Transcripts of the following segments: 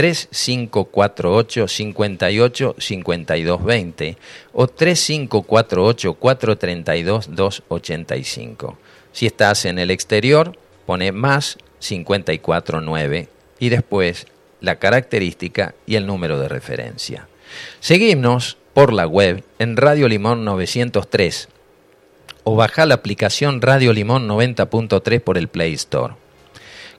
3548 58 52 20 o 3548 432 285. Si estás en el exterior, pone más 549 y después la característica y el número de referencia. Seguimos por la web en Radio Limón 903 o baja la aplicación Radio Limón 90.3 por el Play Store.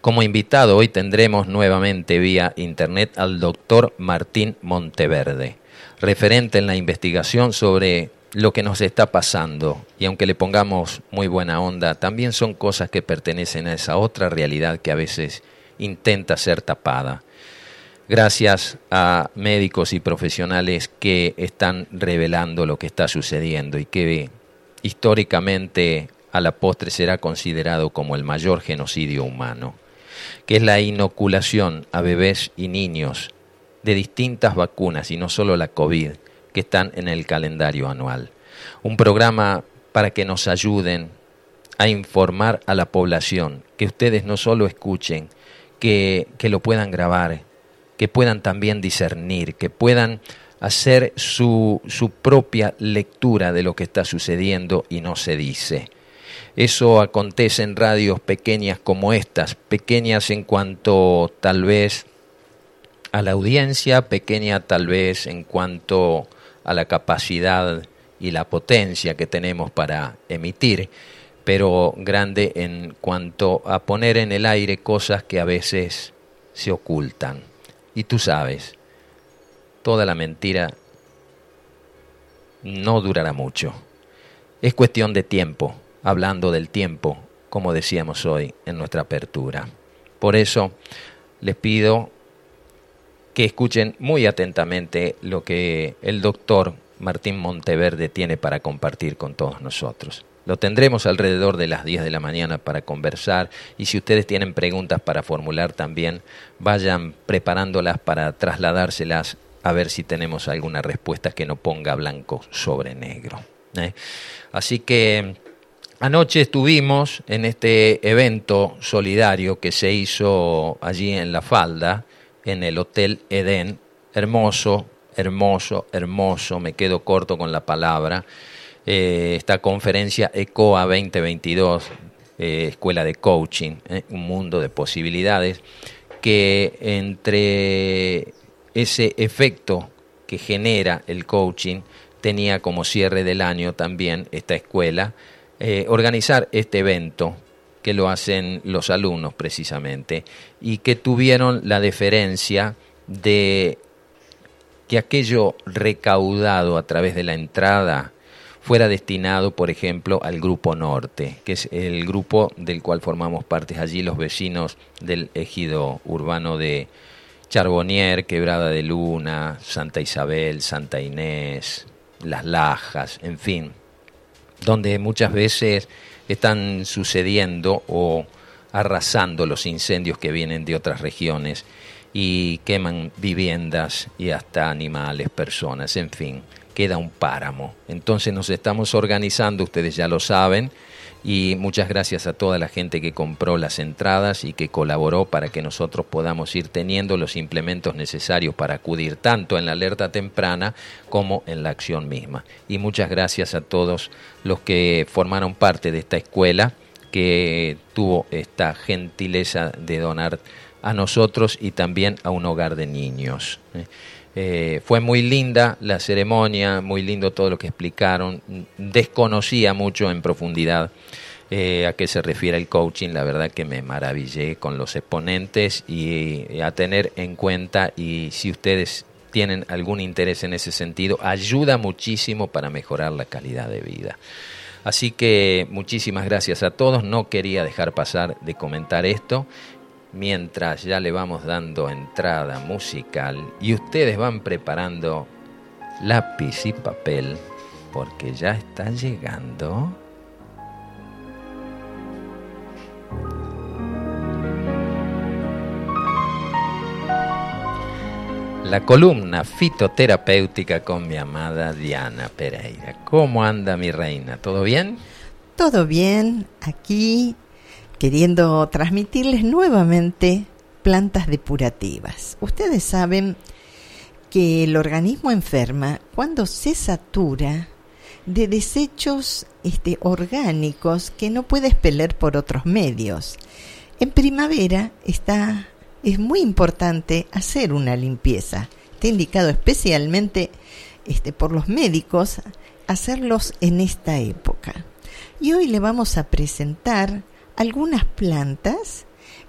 Como invitado hoy tendremos nuevamente vía internet al doctor Martín Monteverde, referente en la investigación sobre lo que nos está pasando. Y aunque le pongamos muy buena onda, también son cosas que pertenecen a esa otra realidad que a veces intenta ser tapada. Gracias a médicos y profesionales que están revelando lo que está sucediendo y que históricamente a la postre será considerado como el mayor genocidio humano que es la inoculación a bebés y niños de distintas vacunas y no solo la COVID que están en el calendario anual. Un programa para que nos ayuden a informar a la población, que ustedes no solo escuchen, que, que lo puedan grabar, que puedan también discernir, que puedan hacer su, su propia lectura de lo que está sucediendo y no se dice. Eso acontece en radios pequeñas como estas, pequeñas en cuanto tal vez a la audiencia, pequeña tal vez en cuanto a la capacidad y la potencia que tenemos para emitir, pero grande en cuanto a poner en el aire cosas que a veces se ocultan. Y tú sabes, toda la mentira no durará mucho. Es cuestión de tiempo hablando del tiempo, como decíamos hoy en nuestra apertura. Por eso les pido que escuchen muy atentamente lo que el doctor Martín Monteverde tiene para compartir con todos nosotros. Lo tendremos alrededor de las 10 de la mañana para conversar y si ustedes tienen preguntas para formular también, vayan preparándolas para trasladárselas a ver si tenemos alguna respuesta que no ponga blanco sobre negro. ¿eh? Así que Anoche estuvimos en este evento solidario que se hizo allí en La Falda, en el Hotel Edén. Hermoso, hermoso, hermoso, me quedo corto con la palabra. Eh, esta conferencia ECOA 2022, eh, Escuela de Coaching, eh, un mundo de posibilidades, que entre ese efecto que genera el coaching, tenía como cierre del año también esta escuela eh, organizar este evento que lo hacen los alumnos precisamente y que tuvieron la deferencia de que aquello recaudado a través de la entrada fuera destinado, por ejemplo, al Grupo Norte, que es el grupo del cual formamos parte allí los vecinos del ejido urbano de Charbonnier, Quebrada de Luna, Santa Isabel, Santa Inés, Las Lajas, en fin, donde muchas veces están sucediendo o arrasando los incendios que vienen de otras regiones y queman viviendas y hasta animales, personas, en fin, queda un páramo. Entonces nos estamos organizando, ustedes ya lo saben, y muchas gracias a toda la gente que compró las entradas y que colaboró para que nosotros podamos ir teniendo los implementos necesarios para acudir tanto en la alerta temprana como en la acción misma. Y muchas gracias a todos los que formaron parte de esta escuela que tuvo esta gentileza de donar a nosotros y también a un hogar de niños. Eh, fue muy linda la ceremonia, muy lindo todo lo que explicaron. Desconocía mucho en profundidad eh, a qué se refiere el coaching. La verdad que me maravillé con los exponentes y a tener en cuenta y si ustedes tienen algún interés en ese sentido, ayuda muchísimo para mejorar la calidad de vida. Así que muchísimas gracias a todos. No quería dejar pasar de comentar esto mientras ya le vamos dando entrada musical y ustedes van preparando lápiz y papel porque ya está llegando. La columna fitoterapéutica con mi amada Diana Pereira. ¿Cómo anda mi reina? ¿Todo bien? Todo bien, aquí queriendo transmitirles nuevamente plantas depurativas. Ustedes saben que el organismo enferma cuando se satura de desechos este, orgánicos que no puede expeler por otros medios. En primavera está, es muy importante hacer una limpieza. Está indicado especialmente este, por los médicos hacerlos en esta época. Y hoy le vamos a presentar algunas plantas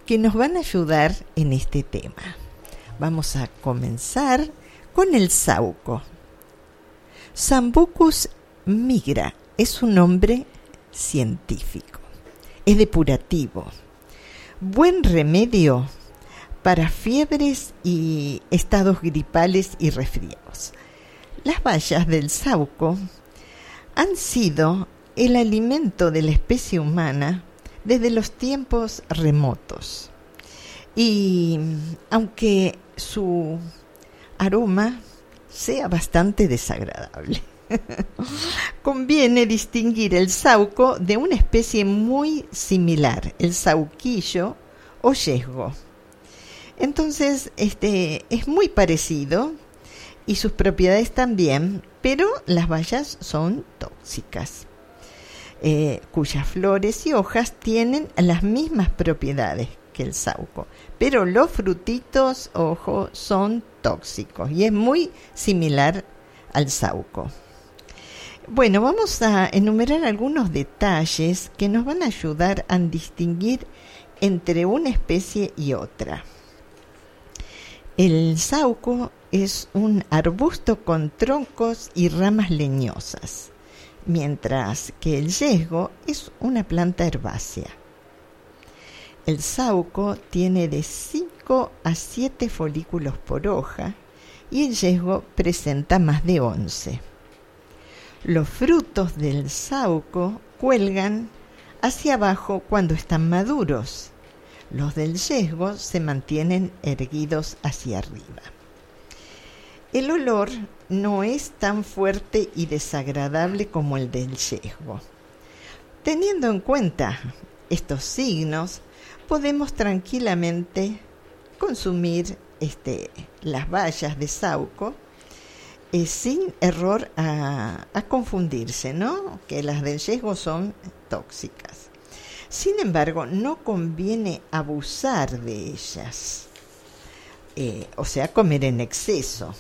que nos van a ayudar en este tema. Vamos a comenzar con el sauco. Sambucus migra es un nombre científico, es depurativo, buen remedio para fiebres y estados gripales y resfriados. Las bayas del sauco han sido el alimento de la especie humana desde los tiempos remotos. Y aunque su aroma sea bastante desagradable, conviene distinguir el sauco de una especie muy similar, el sauquillo o yesgo. Entonces, este es muy parecido y sus propiedades también, pero las bayas son tóxicas. Eh, cuyas flores y hojas tienen las mismas propiedades que el sauco, pero los frutitos, ojo, son tóxicos y es muy similar al sauco. Bueno, vamos a enumerar algunos detalles que nos van a ayudar a distinguir entre una especie y otra. El sauco es un arbusto con troncos y ramas leñosas mientras que el yesgo es una planta herbácea. El sauco tiene de 5 a 7 folículos por hoja y el yesgo presenta más de 11. Los frutos del sauco cuelgan hacia abajo cuando están maduros. Los del yesgo se mantienen erguidos hacia arriba. El olor no es tan fuerte y desagradable como el del yesgo. Teniendo en cuenta estos signos, podemos tranquilamente consumir este, las bayas de sauco eh, sin error a, confundirse, ¿no? Que las del yesgo son tóxicas. Sin embargo, no conviene abusar de ellas, eh, o sea, comer en exceso.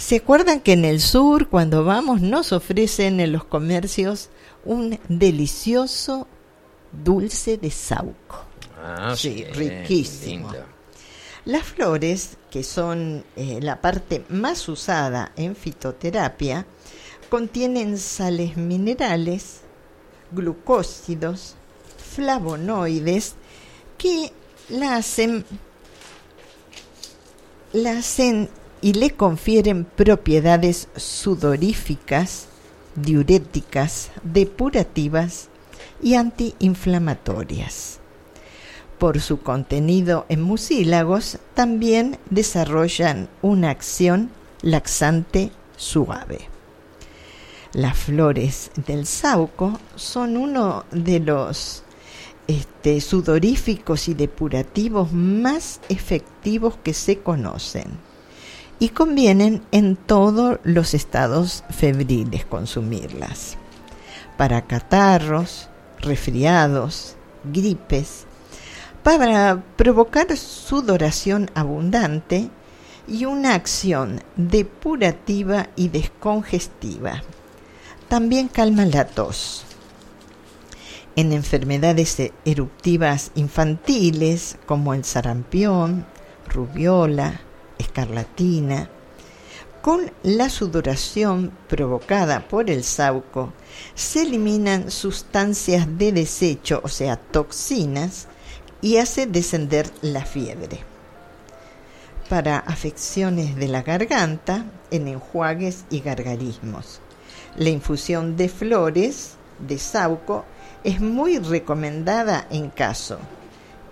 ¿Se acuerdan que en el sur, cuando vamos, nos ofrecen en los comercios un delicioso dulce de sauco? Ah, sí, riquísimo. Las flores, que son eh, la parte más usada en fitoterapia, contienen sales minerales, glucósidos, flavonoides que la hacen, la hacen y le confieren propiedades sudoríficas, diuréticas, depurativas y antiinflamatorias. Por su contenido en mucílagos, también desarrollan una acción laxante suave. Las flores del sauco son uno de los este, sudoríficos y depurativos más efectivos que se conocen y convienen en todos los estados febriles consumirlas. Para catarros, resfriados, gripes, para provocar sudoración abundante y una acción depurativa y descongestiva. También calma la tos. En enfermedades eruptivas infantiles como el sarampión, rubiola, escarlatina, con la sudoración provocada por el sauco, se eliminan sustancias de desecho, o sea, toxinas, y hace descender la fiebre. Para afecciones de la garganta, en enjuagues y gargarismos. La infusión de flores de sauco es muy recomendada en caso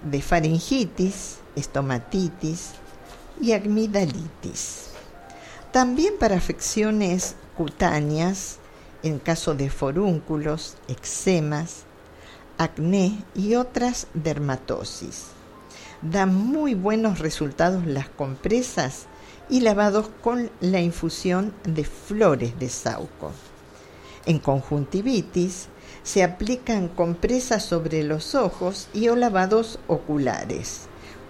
de faringitis, estomatitis, y amigdalitis. También para afecciones cutáneas, en caso de forúnculos, eczemas, acné y otras dermatosis. Dan muy buenos resultados las compresas y lavados con la infusión de flores de sauco. En conjuntivitis se aplican compresas sobre los ojos y o lavados oculares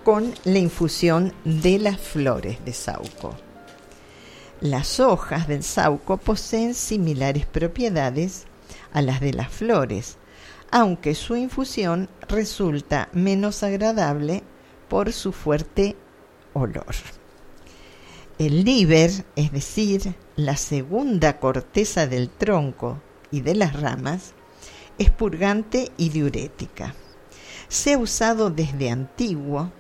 con la infusión de las flores de sauco. Las hojas del sauco poseen similares propiedades a las de las flores, aunque su infusión resulta menos agradable por su fuerte olor. El liber, es decir, la segunda corteza del tronco y de las ramas, es purgante y diurética. Se ha usado desde antiguo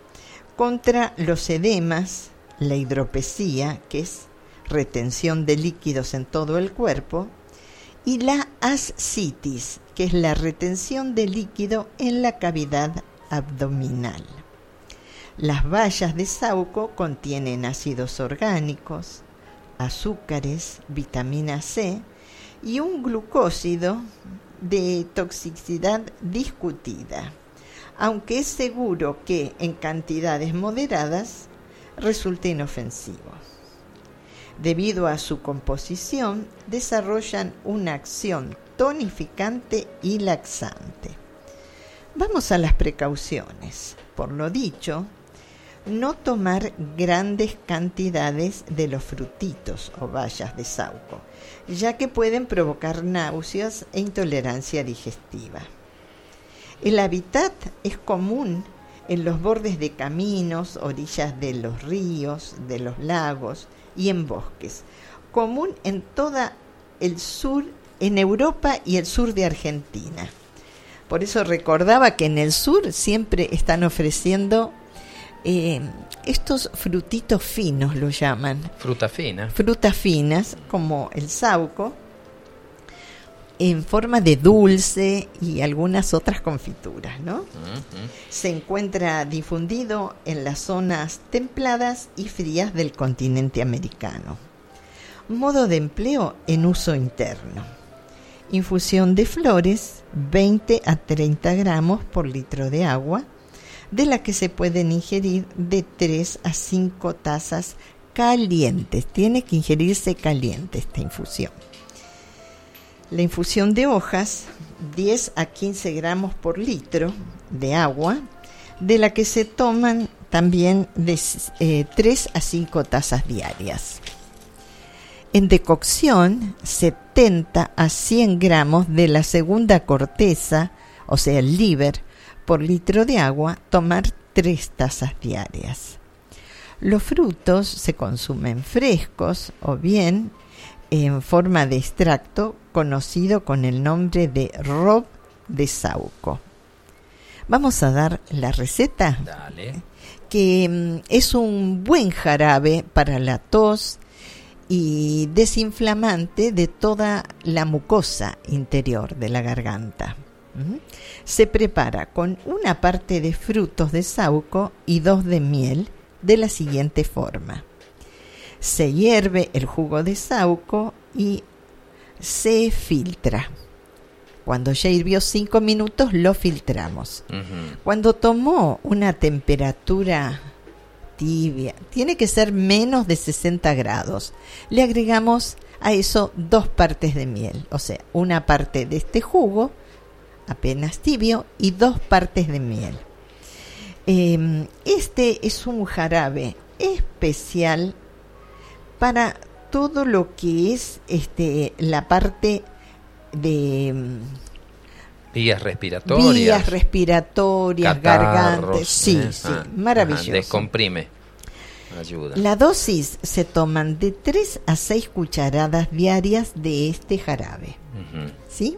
contra los edemas, la hidropesía, que es retención de líquidos en todo el cuerpo, y la ascitis, que es la retención de líquido en la cavidad abdominal. Las bayas de sauco contienen ácidos orgánicos, azúcares, vitamina C y un glucósido de toxicidad discutida, aunque es seguro que en cantidades moderadas resulte inofensivo. Debido a su composición, desarrollan una acción tonificante y laxante. Vamos a las precauciones. Por lo dicho, no tomar grandes cantidades de los frutitos o bayas de sauco, ya que pueden provocar náuseas e intolerancia digestiva. El hábitat es común en los bordes de caminos, orillas de los ríos, de los lagos y en bosques, común en toda el sur, en Europa y el sur de Argentina. Por eso recordaba que en el sur siempre están ofreciendo eh, estos frutitos finos lo llaman. Frutas finas. Frutas finas, como el sauco, en forma de dulce y algunas otras confituras, ¿no? Se encuentra difundido en las zonas templadas y frías del continente americano. Modo de empleo en uso interno. Infusión de flores, 20 a 30 gramos por litro de agua de la que se pueden ingerir de 3 a 5 tazas calientes. Tiene que ingerirse caliente esta infusión. La infusión de hojas, 10 a 15 gramos por litro de agua, de la que se toman también de 3 eh, a 5 tazas diarias. En decocción, 70 a 100 gramos de la segunda corteza, o sea, el liver, por litro de agua, tomar tres tazas diarias. Los frutos se consumen frescos o bien en forma de extracto conocido con el nombre de rob de sauco. Vamos a dar la receta, que mm, es un buen jarabe para la tos y desinflamante de toda la mucosa interior de la garganta. Se prepara con una parte de frutos de sauco y dos de miel de la siguiente forma. Se hierve el jugo de sauco y se filtra. Cuando ya hirvió cinco minutos lo filtramos. Cuando tomó una temperatura tibia, tiene que ser menos de 60 grados, le agregamos a eso dos partes de miel, o sea, una parte de este jugo apenas tibio y dos partes de miel. Em, este es un jarabe especial para todo lo que es este la parte de em, vías respiratorias, vías respiratorias, gargantes, sí, ¿eh? sí, Ah, maravilloso. ajá, descomprime. Ayuda. La dosis se toman de 3 a 6 cucharadas diarias de este jarabe. ¿Sí?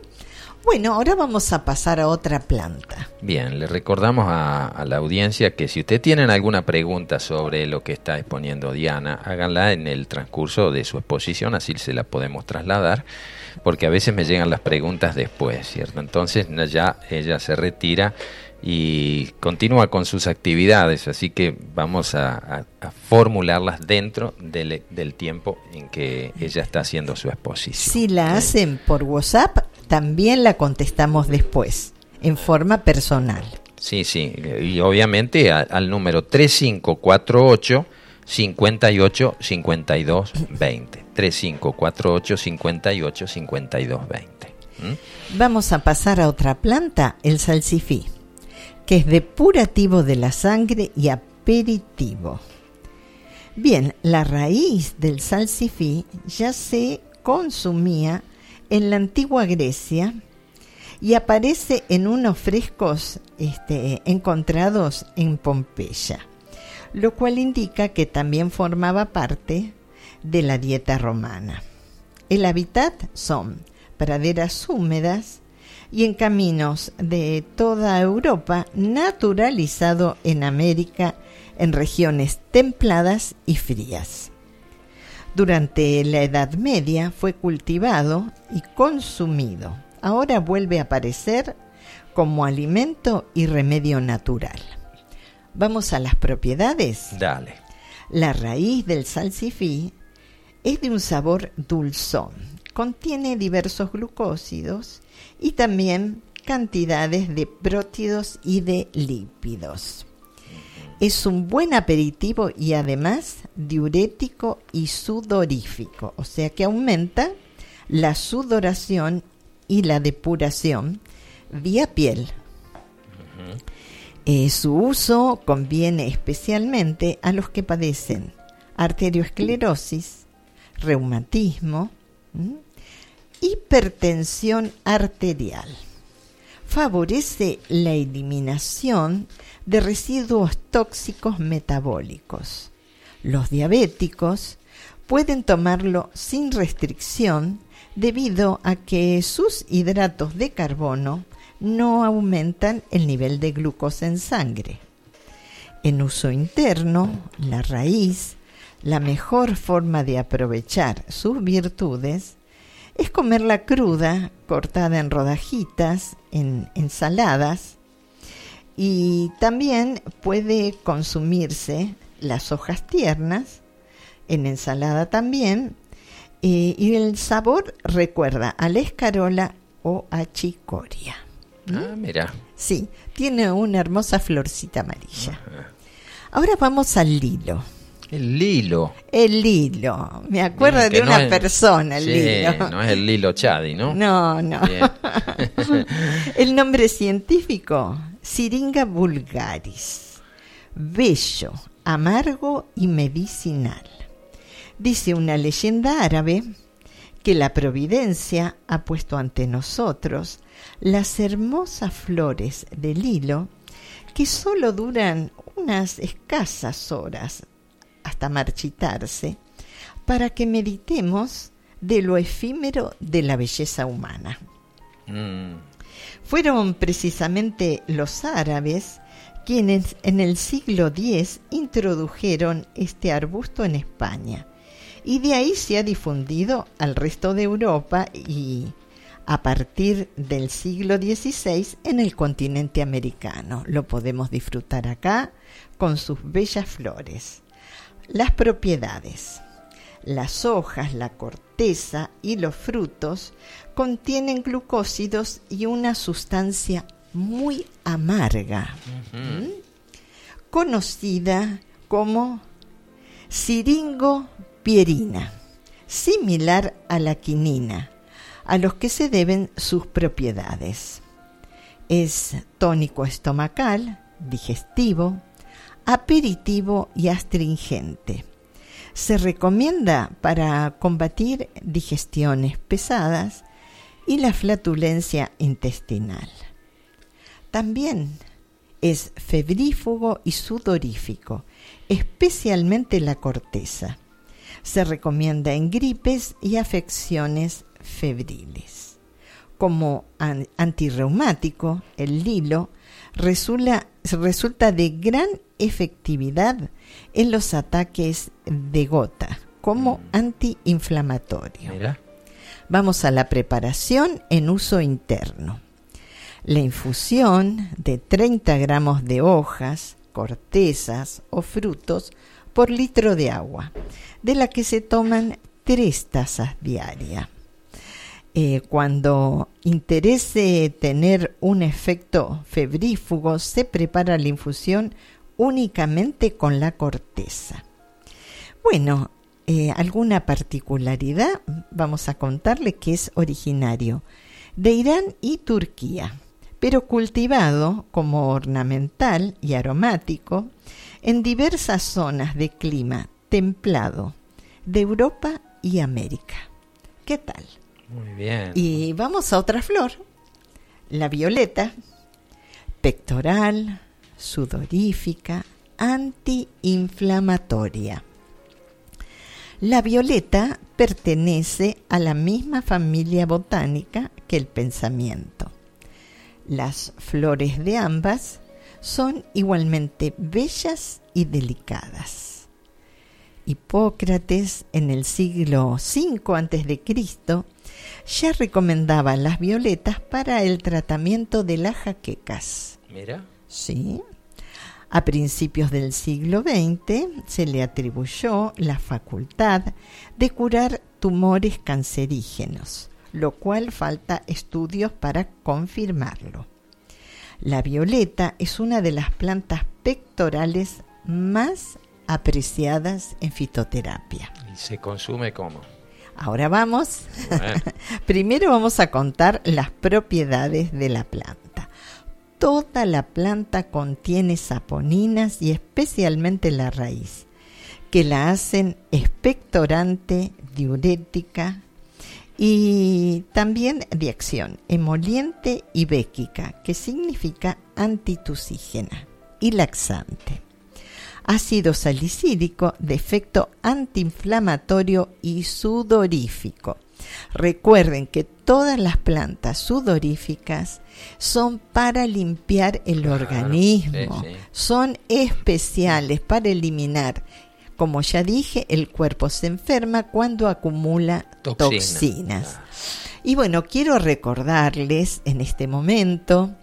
Bueno, ahora vamos a pasar a otra planta. Bien, le recordamos a, a la audiencia que si ustedes tienen alguna pregunta sobre lo que está exponiendo Diana, háganla en el transcurso de su exposición, así se la podemos trasladar, porque a veces me llegan las preguntas después, ¿cierto? Entonces ya ella se retira y continúa con sus actividades, así que vamos a, a- a formularlas dentro del, del tiempo en que ella está haciendo su exposición. Si la hacen por WhatsApp, también la contestamos después, en forma personal. Sí, sí, y obviamente al número 3548 58 52 20. 3548 58 52 20. Vamos a pasar a otra planta, el salsifí, que es depurativo de la sangre y aperitivo. Bien, la raíz del salsifí ya se consumía en la antigua Grecia y aparece en unos frescos este, encontrados en Pompeya, lo cual indica que también formaba parte de la dieta romana. El hábitat son praderas húmedas y en caminos de toda Europa, naturalizado en América en regiones templadas y frías. Durante la Edad Media fue cultivado y consumido ahora vuelve a aparecer como alimento y remedio natural. Vamos a las propiedades. Dale. La raíz del salsifí es de un sabor dulzón. Contiene diversos glucósidos y también cantidades de prótidos y de lípidos. Es un buen aperitivo y además diurético y sudorífico, o sea que aumenta la sudoración y la depuración vía piel. Eh, su uso conviene especialmente a los que padecen arteriosclerosis, reumatismo, hipertensión arterial. Favorece la eliminación de residuos tóxicos metabólicos. Los diabéticos pueden tomarlo sin restricción debido a que sus hidratos de carbono no aumentan el nivel de glucosa en sangre. En uso interno, la raíz, la mejor forma de aprovechar sus virtudes es comerla cruda, cortada en rodajitas, en ensaladas, y también puede consumirse las hojas tiernas, en ensalada también, y el sabor recuerda a la escarola o a chicoria. Ah, mira. Sí, tiene una hermosa florcita amarilla. Ahora vamos al lilo. El lilo. El lilo. Me acuerdo de una persona, el lilo. No es el lilo chadi, ¿no? No, no. el nombre científico, Siringa vulgaris. Bello, amargo y medicinal. Dice una leyenda árabe que la providencia ha puesto ante nosotros las hermosas flores del hilo que solo duran unas escasas horas hasta marchitarse para que meditemos de lo efímero de la belleza humana. Mm. Fueron precisamente los árabes quienes en el siglo X introdujeron este arbusto en España y de ahí se ha difundido al resto de Europa y a partir del siglo XVI en el continente americano. Lo podemos disfrutar acá con sus bellas flores. Las propiedades. Las hojas, la corteza y los frutos contienen glucósidos y una sustancia muy amarga, conocida como siringo pierina, similar a la quinina, a los que se deben sus propiedades. Es tónico estomacal, digestivo, aperitivo y astringente. Se recomienda para combatir digestiones pesadas y la flatulencia intestinal. También es febrífugo y sudorífico, especialmente la corteza se recomienda en gripes y afecciones febriles. Como antirreumático, el lilo resulta, resulta de gran efectividad en los ataques de gota como mm. antiinflamatorio. Vamos a la preparación en uso interno. La infusión de 30 gramos de hojas, cortezas o frutos por litro de agua, de la que se toman tres tazas diarias. Eh, cuando interese tener un efecto febrífugo, se prepara la infusión únicamente con la corteza. Bueno, eh, alguna particularidad, vamos a contarle que es originario de Irán y Turquía, pero cultivado como ornamental y aromático en diversas zonas de clima templado de Europa y América. ¿Qué tal? Muy bien. Y vamos a otra flor, la violeta, pectoral, sudorífica, antiinflamatoria. La violeta pertenece a la misma familia botánica que el pensamiento. Las flores de ambas son igualmente bellas y delicadas. Hipócrates en el siglo V a.C. ya recomendaba las violetas para el tratamiento de las jaquecas. Mira. Sí. A principios del siglo XX se le atribuyó la facultad de curar tumores cancerígenos, lo cual falta estudios para confirmarlo. La violeta es una de las plantas pectorales más apreciadas en fitoterapia. ¿Y se consume cómo? Ahora vamos. Primero vamos a contar las propiedades de la planta. Toda la planta contiene saponinas y especialmente la raíz, que la hacen expectorante, diurética, y también de acción emoliente y béquica, que significa antitusígena y laxante. Ácido salicílico de efecto antiinflamatorio y sudorífico. Recuerden que todas las plantas sudoríficas son para limpiar el organismo, son especiales para eliminar como ya dije, el cuerpo se enferma cuando acumula toxinas. Y bueno, quiero recordarles en este momento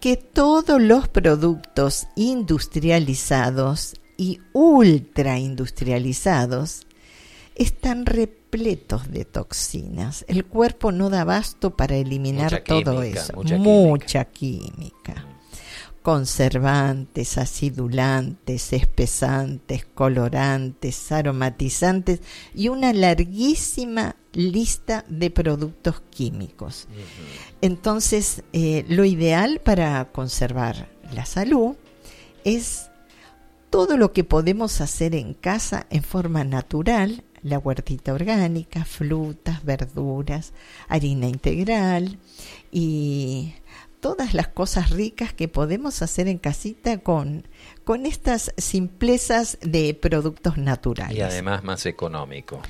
que todos los productos industrializados y ultra industrializados están repletos de toxinas. El cuerpo no da abasto para eliminar todo eso. Mucha, química conservantes, acidulantes, espesantes, colorantes, aromatizantes y una larguísima lista de productos químicos. Entonces, eh, lo ideal para conservar la salud es todo lo que podemos hacer en casa en forma natural, la huertita orgánica, frutas, verduras, harina integral y todas las cosas ricas que podemos hacer en casita con, con estas simplezas de productos naturales. Y además más económico.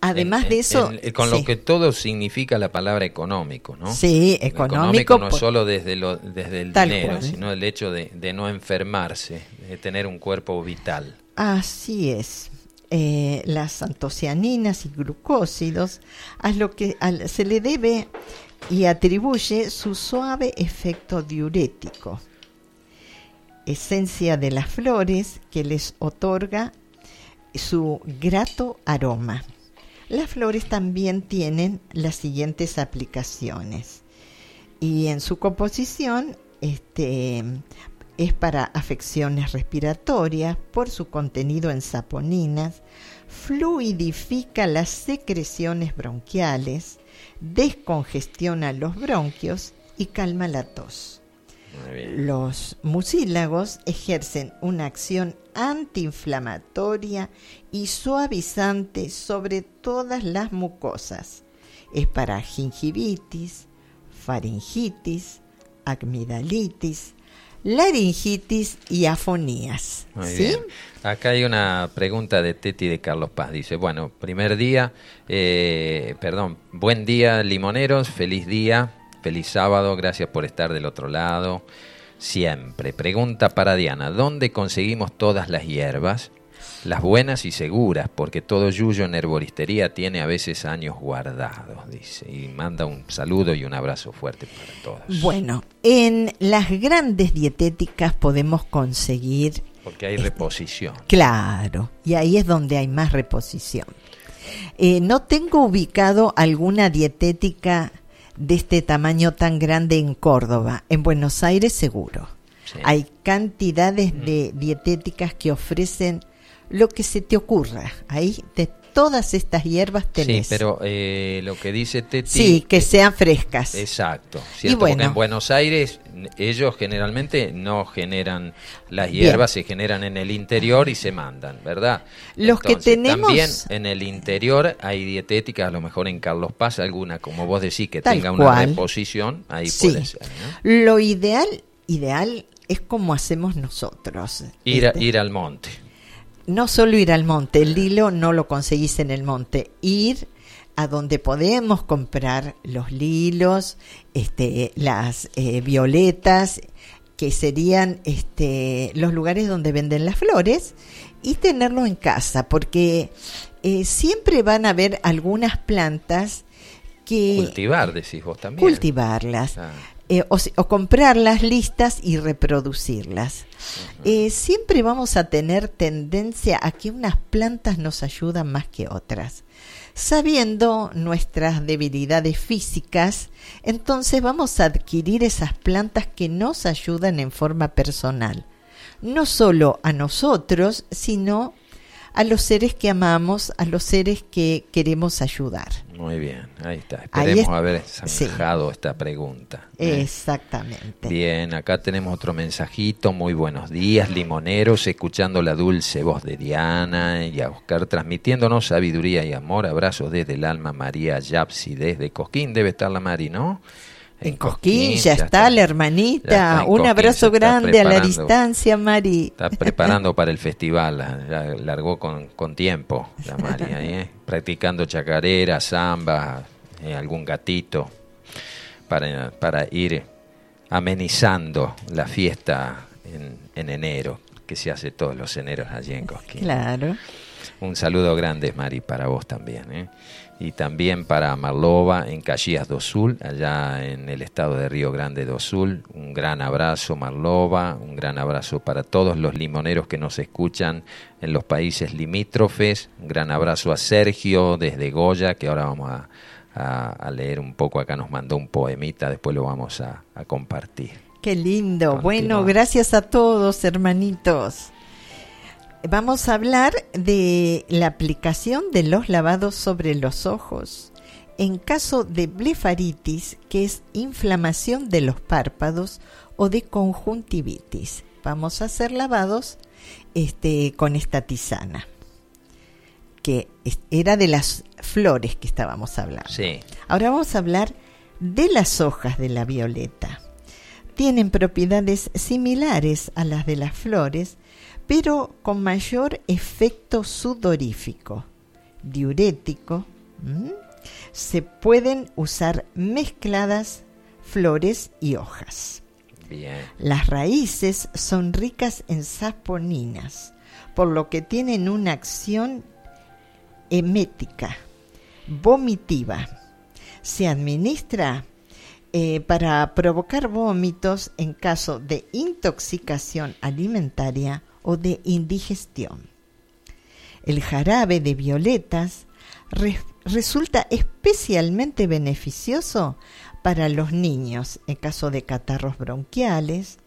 Además de eso... con lo que todo significa la palabra económico, ¿no? Sí, económico. no solo desde, lo, desde el dinero, sino el hecho de, no enfermarse, de tener un cuerpo vital. Así es. Eh, las antocianinas y glucósidos, a lo que se le debe y atribuye su suave efecto diurético, esencia de las flores que les otorga su grato aroma. Las flores también tienen las siguientes aplicaciones y en su composición este, es para afecciones respiratorias por su contenido en saponinas, fluidifica las secreciones bronquiales, descongestiona los bronquios y calma la tos. Los mucílagos ejercen una acción antiinflamatoria y suavizante sobre todas las mucosas. Es para gingivitis, faringitis, amigdalitis, laringitis y afonías. ¿sí? Acá hay una pregunta de Teti de Carlos Paz. Dice, bueno, primer día, eh, perdón, buen día limoneros, feliz día, feliz sábado, gracias por estar del otro lado. Siempre. Pregunta para Diana, ¿dónde conseguimos todas las hierbas? Las buenas y seguras, porque todo yuyo en herboristería tiene a veces años guardados, dice. Y manda un saludo y un abrazo fuerte para todos. Bueno, en las grandes dietéticas podemos conseguir... Porque hay reposición. Claro, y ahí es donde hay más reposición. Eh, no tengo ubicado alguna dietética de este tamaño tan grande en Córdoba. En Buenos Aires seguro. Hay cantidades de dietéticas que ofrecen lo que se te ocurra. Ahí de todas estas hierbas tenés. Sí, pero eh, lo que dice Teti... Sí, que sean frescas. Exacto. Y bueno, en Buenos Aires ellos generalmente no generan las hierbas, se generan en el interior y se mandan, ¿verdad? Los que tenemos... También en el interior hay dietéticas, a lo mejor en Carlos Paz alguna, como vos decís, que tenga una reposición, ahí puede ser. Lo ideal, ideal es como hacemos nosotros. Ir, este, ir al monte no solo ir al monte, el lilo no lo conseguís en el monte, ir a donde podemos comprar los lilos, este, las eh, violetas, que serían este, los lugares donde venden las flores, y tenerlo en casa, porque eh, siempre van a haber algunas plantas que... Cultivar, decís vos también. Cultivarlas. Eh, o, comprarlas listas y reproducirlas. Eh, siempre vamos a tener tendencia a que unas plantas nos ayudan más que otras. Sabiendo nuestras debilidades físicas, entonces vamos a adquirir esas plantas que nos ayudan en forma personal, no solo a nosotros, sino a los seres que amamos, a los seres que queremos ayudar. Muy bien, ahí está. Esperemos haber zanjado esta pregunta. ¿eh? Exactamente. Bien, acá tenemos otro mensajito. Muy buenos días, limoneros, escuchando la dulce voz de Diana y a Oscar, transmitiéndonos sabiduría y amor. Abrazos desde el alma, María Yapsi, desde Cosquín. Debe estar la Mari, ¿no? En Cosquín, ya, está, la hermanita. Un abrazo grande a la distancia, Mari. Está preparando para el festival, largó con, con tiempo la Mari, ¿eh? practicando chacarera, samba, eh, algún gatito, para, para ir amenizando la fiesta en, en enero, que se hace todos los eneros allí en Cosquín. Claro. Un saludo grande, Mari, para vos también. ¿eh? Y también para Marlova en Caxias do Sul, allá en el estado de Río Grande do Sul. Un gran abrazo Marlova, un gran abrazo para todos los limoneros que nos escuchan en los países limítrofes. Un gran abrazo a Sergio desde Goya, que ahora vamos a, leer un poco, acá nos mandó un poemita, después lo vamos a, compartir. Qué lindo. Bueno, gracias a todos, hermanitos. Vamos a hablar de la aplicación de los lavados sobre los ojos en caso de blefaritis, que es inflamación de los párpados, o de conjuntivitis. Vamos a hacer lavados este, con esta tisana, que era de las flores que estábamos hablando. Sí. Ahora vamos a hablar de las hojas de la violeta. Tienen propiedades similares a las de las flores, pero con mayor efecto sudorífico, diurético. Se pueden usar mezcladas flores y hojas. Las raíces son ricas en saponinas, por lo que tienen una acción emética, vomitiva. Se administra eh, para provocar vómitos en caso de intoxicación alimentaria o de indigestión. El jarabe de violetas resulta especialmente beneficioso para los niños en caso de catarros bronquiales,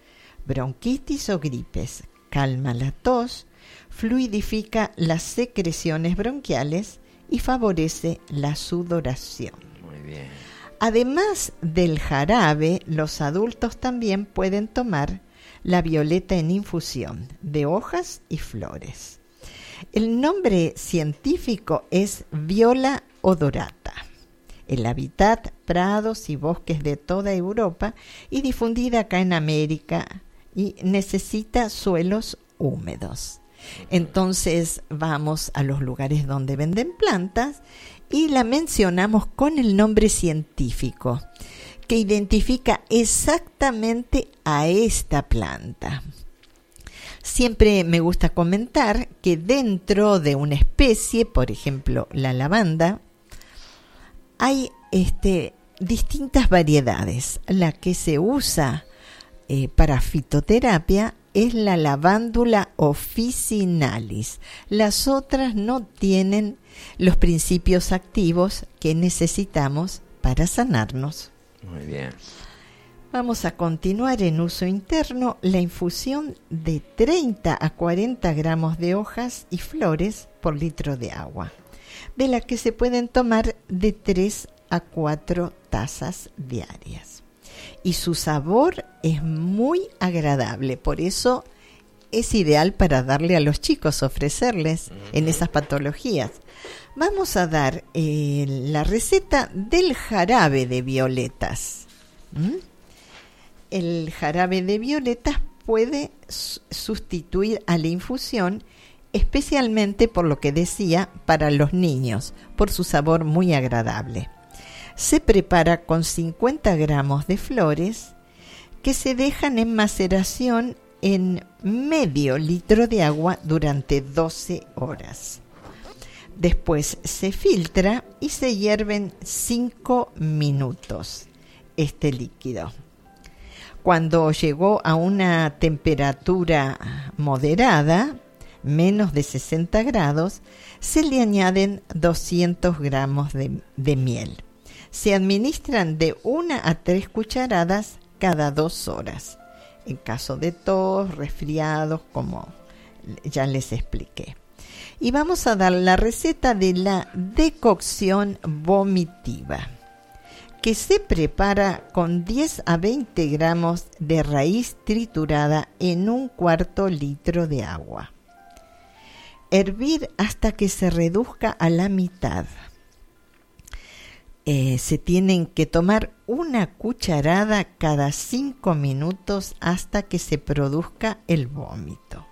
bronquitis o gripes. Calma la tos, fluidifica las secreciones bronquiales y favorece la sudoración. Muy bien. Además del jarabe, los adultos también pueden tomar la violeta en infusión de hojas y flores. El nombre científico es Viola odorata. El hábitat, prados y bosques de toda Europa y difundida acá en América y necesita suelos húmedos. Entonces vamos a los lugares donde venden plantas y la mencionamos con el nombre científico que identifica exactamente a esta planta. Siempre me gusta comentar que dentro de una especie, por ejemplo la lavanda, hay este, distintas variedades. La que se usa eh, para fitoterapia es la lavándula officinalis. Las otras no tienen los principios activos que necesitamos para sanarnos. Muy bien. Vamos a continuar en uso interno la infusión de 30 a 40 gramos de hojas y flores por litro de agua, de la que se pueden tomar de 3 a 4 tazas diarias. Y su sabor es muy agradable, por eso es ideal para darle a los chicos, ofrecerles en esas patologías. Vamos a dar eh, la receta del jarabe de violetas el jarabe de violetas puede sustituir a la infusión, especialmente por lo que decía para los niños, por su sabor muy agradable. Se prepara con 50 gramos de flores que se dejan en maceración en medio litro de agua durante 12 horas. Después se filtra y se hierven 5 minutos este líquido. Cuando llegó a una temperatura moderada, menos de 60 grados, se le añaden 200 gramos de, miel. Se administran de una a tres cucharadas cada dos horas. En caso de tos, resfriados, como ya les expliqué. Y vamos a dar la receta de la decocción vomitiva que se prepara con 10 a 20 gramos de raíz triturada en un cuarto litro de agua. Hervir hasta que se reduzca a la mitad. Eh, se tienen que tomar una cucharada cada 5 minutos hasta que se produzca el vómito.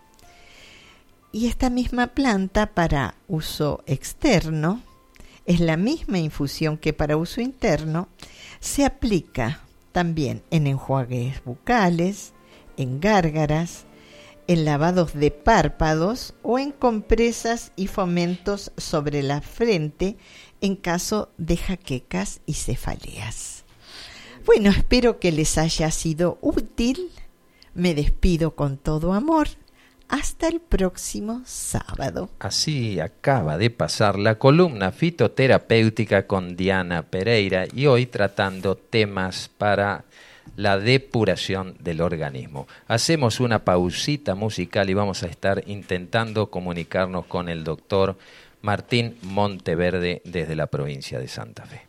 Y esta misma planta para uso externo es la misma infusión que para uso interno, se aplica también en enjuagues bucales, en gárgaras, en lavados de párpados o en compresas y fomentos sobre la frente en caso de jaquecas y cefaleas. Bueno, espero que les haya sido útil. Me despido con todo amor hasta el próximo sábado. Así acaba de pasar la columna fitoterapéutica con Diana Pereira y hoy tratando temas para la depuración del organismo. Hacemos una pausita musical y vamos a estar intentando comunicarnos con el doctor Martín Monteverde desde la provincia de Santa Fe.